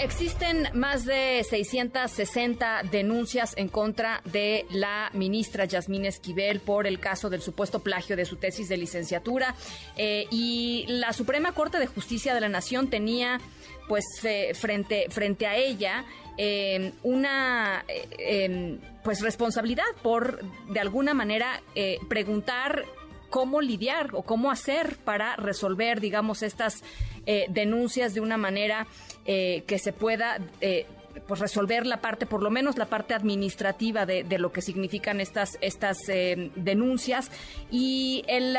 Existen más de 660 denuncias en contra de la ministra Yasmín Esquivel por el caso del supuesto plagio de su tesis de licenciatura. Eh, y la Suprema Corte de Justicia de la Nación tenía pues eh, frente frente a ella eh, una em, pues responsabilidad por de alguna manera preguntar cómo lidiar o cómo hacer para resolver digamos estas denuncias de una manera eh, que se pueda eh, pues resolver la parte, por lo menos la parte administrativa de, lo que significan estas, estas eh, denuncias. Y el,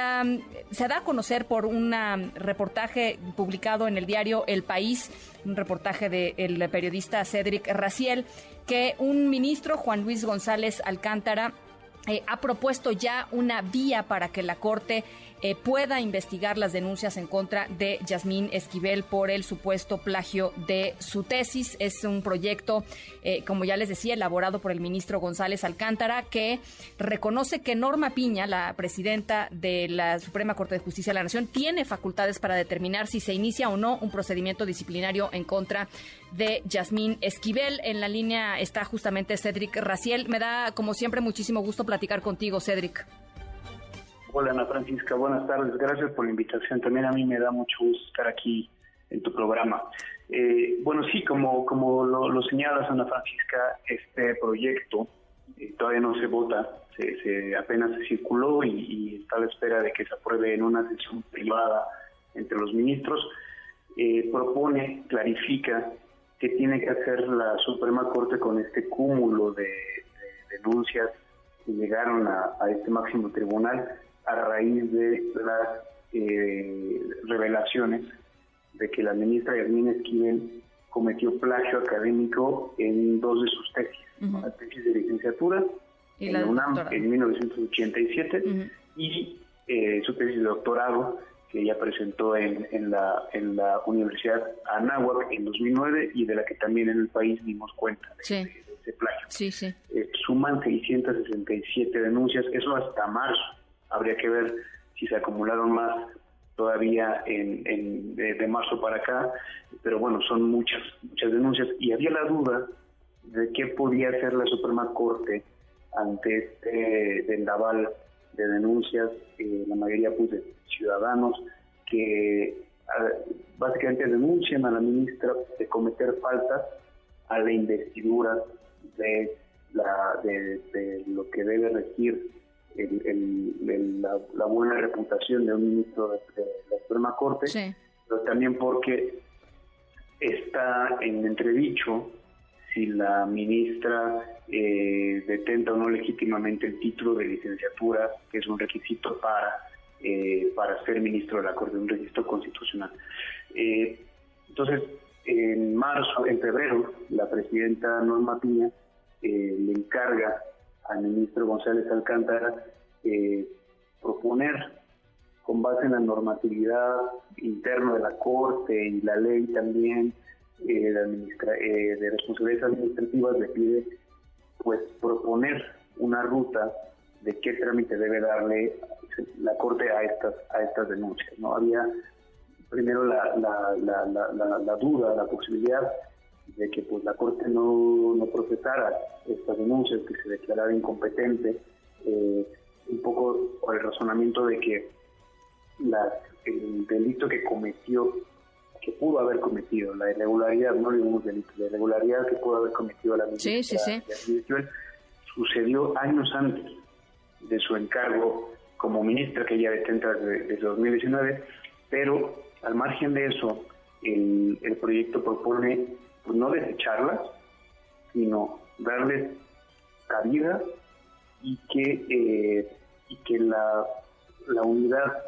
se da a conocer por un reportaje publicado en el diario El País, un reportaje del periodista Cedric Raciel, que un ministro, Juan Luis González Alcántara, ha propuesto ya una vía para que la Corte eh, pueda investigar las denuncias en contra de Yasmín Esquivel por el supuesto plagio de su tesis. Es un proyecto, eh, como ya les decía, elaborado por el ministro González Alcántara, que reconoce que Norma Piña, la presidenta de la Suprema Corte de Justicia de la Nación, tiene facultades para determinar si se inicia o no un procedimiento disciplinario en contra de Yasmín Esquivel. En la línea está justamente Cedric Raciel. Me da, como siempre, muchísimo gusto platicar contigo, Cedric. Hola Ana Francisca, buenas tardes. Gracias por la invitación. También a mí me da mucho gusto estar aquí en tu programa. Eh, bueno, sí, como, como lo, señalas, Ana Francisca, este proyecto eh, todavía no se vota, se, apenas se circuló y, está a la espera de que se apruebe en una sesión privada entre los ministros. Eh, propone, clarifica qué tiene que hacer la Suprema Corte con este cúmulo de, denuncias que llegaron a este máximo tribunal a raíz de las eh, revelaciones de que la ministra Yasmín Esquivel cometió plagio académico en dos de sus tesis, la tesis de licenciatura en la UNAM en 1987 y eh, su tesis de doctorado que ella presentó en, en, la, en la Universidad Anáhuac en 2009 y de la que también en el país dimos cuenta de, ese plagio. Sí, sí. Eh, suman 667 denuncias, eso hasta marzo habría que ver si se acumularon más todavía en, de, marzo para acá, pero bueno, son muchas, muchas denuncias. Y había la duda de qué podía hacer la Suprema Corte ante este vendaval de denuncias, eh, la mayoría pues de ciudadanos que ah, básicamente denuncian a la ministra de cometer faltas a la investidura de, la, de lo que debe regir el, la, buena reputación de un ministro de, la Suprema Corte, pero también porque está en entredicho si la ministra eh, detenta o no legítimamente el título de licenciatura, que es un requisito para, eh, para ser ministro de la Corte, un registro constitucional. Eh, entonces, en marzo, en febrero, la presidenta Norma Piña le encarga al ministro González Alcántara eh, proponer con base en la normatividad interna de la Corte y la ley también eh, de, eh, de responsabilidades administrativas le pide pues proponer una ruta de qué trámite debe darle la Corte a estas a estas denuncias. No había primero la, la duda, la posibilidad de que pues la Corte no, no procesara estas denuncias, que se declarara incompetente, eh, un poco por el razonamiento de que el delito que cometió, que pudo haber cometido, la irregularidad, no un delito, la irregularidad que pudo haber cometido la ministra sí, sucedió años antes de su encargo como ministra que ella detenta desde, 2019, pero al margen de eso, el, el proyecto propone pues, no desecharlas, sino darles cabida y que, eh, y que la, la unidad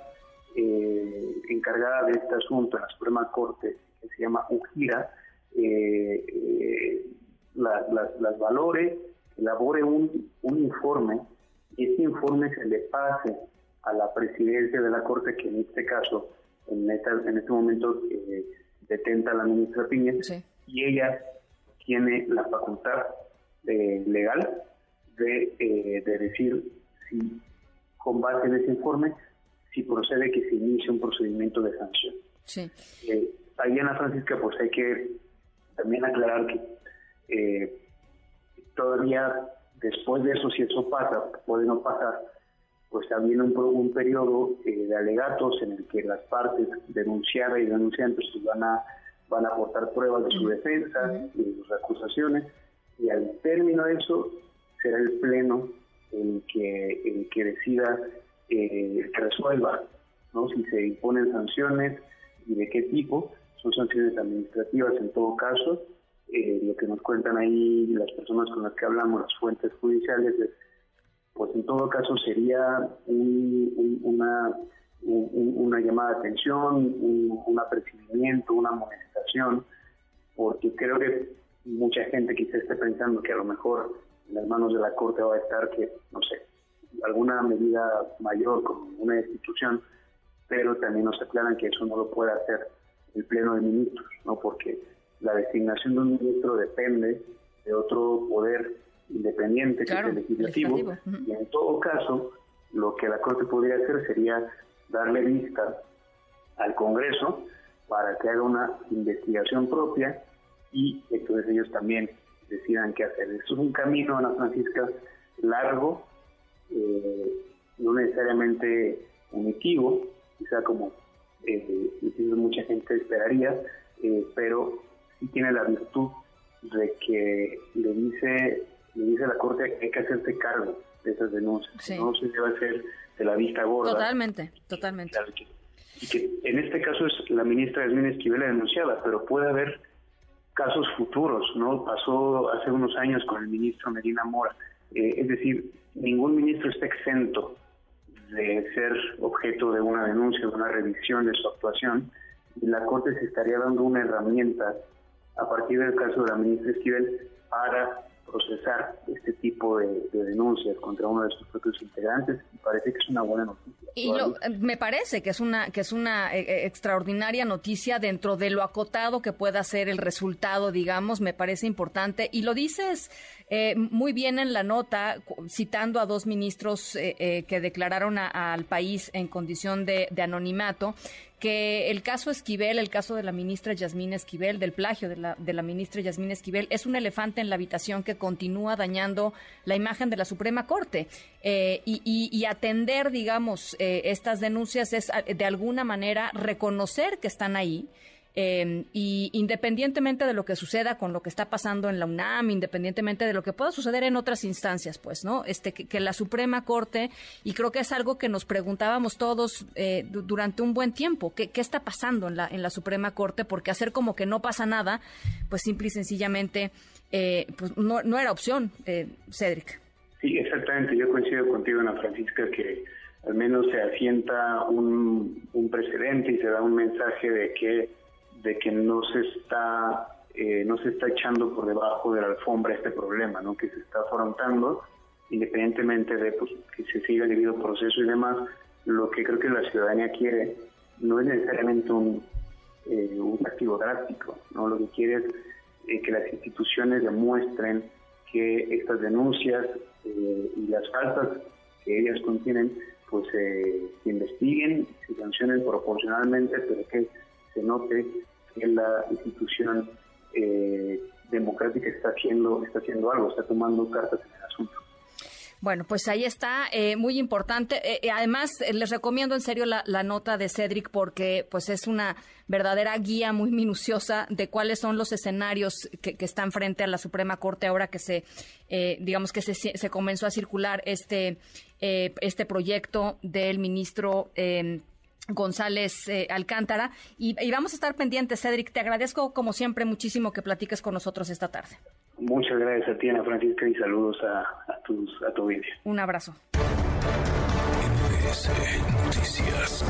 eh, encargada de este asunto la Suprema Corte, que se llama UGIRA, eh, las valore, elabore un, un informe y ese informe se le pase a la presidencia de la Corte, que en este caso, en, en este momento, detenta a la ministra Piña, y ella tiene la facultad legal de, eh, de decir si con base en ese informe si procede que se inicie un procedimiento de sanción. Sí. Eh, ahí, Ana Francisca, pues hay que también aclarar que eh, todavía después de eso, si eso pasa, puede no pasar, pues también un, un periodo eh, de alegatos en el que las partes denunciadas y denunciantes van a van a aportar pruebas de su defensa y de sus acusaciones y al término de eso será el pleno el que el que decida eh, que resuelva no si se imponen sanciones y de qué tipo son sanciones administrativas en todo caso. Eh, lo que nos cuentan ahí las personas con las que hablamos las fuentes judiciales pues en todo caso sería una una llamada de atención, un, apercibimiento, una amonestación, porque creo que mucha gente quizá esté pensando que a lo mejor en las manos de la Corte va a estar que, no sé, alguna medida mayor con una institución, pero también nos aclaran que eso no lo puede hacer el Pleno de Ministros, ¿no? porque la designación de un ministro depende de otro poder independiente que es el legislativo, y en todo caso lo que la Corte podría hacer sería darle vista al Congreso para que haga una investigación propia y entonces ellos también decidan qué hacer. Esto es un camino, Ana Francisca, largo, eh, no necesariamente unitivo, quizá como eh, mucha gente esperaría, eh, pero sí tiene la virtud de que le dice, le dice a la Corte que hay que hacerse cargo de esas denuncias. No se debe hacer de la vista gorda. Totalmente, totalmente. Y que en este caso es la ministra Yasmín Esquivel denunciada, pero puede haber casos futuros, ¿no? Pasó hace unos años con el ministro Medina Mora. Eh, es decir, ningún ministro está exento de ser objeto de una denuncia, de una revisión de su actuación, y la Corte se estaría dando una herramienta a partir del caso de la ministra Esquivel para procesar este tipo de, denuncias contra uno de sus propios integrantes y parece que es una buena noticia. Y me parece que es una que es una eh, eh, extraordinaria noticia dentro de lo acotado que pueda ser el resultado, digamos, me parece importante y lo dices eh, muy bien en la nota citando a dos ministros que declararon al país en condición de anonimato que el caso Esquivel, el caso de la ministra Yasmín Esquivel, del plagio de la, de la ministra Yasmín Esquivel, es un elefante en la habitación que continúa dañando la imagen de la Suprema Corte. Eh, y, atender, digamos, eh, estas denuncias es de alguna manera reconocer que están ahí Em, y independientemente de lo que suceda con lo que está pasando en la UNAM, independientemente de lo que pueda suceder en otras instancias, pues, ¿no? Este, que, la Suprema Corte, y creo que es algo que nos preguntábamos todos eh, durante un buen tiempo, ¿qué, ¿qué, está pasando en la, en la Suprema Corte? Porque hacer como que no pasa nada, pues simple y sencillamente, eh, pues no, no, era opción, eh, Cedric. Sí, exactamente, yo coincido contigo, Ana Francisca, que al menos se asienta un, un precedente y se da un mensaje de que de que no se está eh, no se está echando por debajo de la alfombra este problema, ¿no? que se está afrontando independientemente de pues, que se siga el debido proceso y demás, lo que creo que la ciudadanía quiere no es necesariamente un, eh, un activo drástico, ¿no? lo que quiere es eh, que las instituciones demuestren que estas denuncias y las faltas que ellas contienen pues se investiguen, se sancionen proporcionalmente, pero que se note que la institución eh, democrática está haciendo, está haciendo algo, está tomando cartas en el asunto. Bueno, pues ahí está, eh, muy importante. Eh, además, les recomiendo en serio la, nota de Cedric porque pues es una verdadera guía muy minuciosa de cuáles son los escenarios que, están frente a la Suprema Corte ahora que se, digamos que se, se, comenzó a circular este, este proyecto del ministro. González eh, Alcántara. Y, vamos a estar pendientes, Cedric. Te agradezco, como siempre, muchísimo que platiques con nosotros esta tarde. Muchas gracias a ti, Ana Francisca, y saludos a, a, tus, a tu audiencia. Un abrazo. Noticias.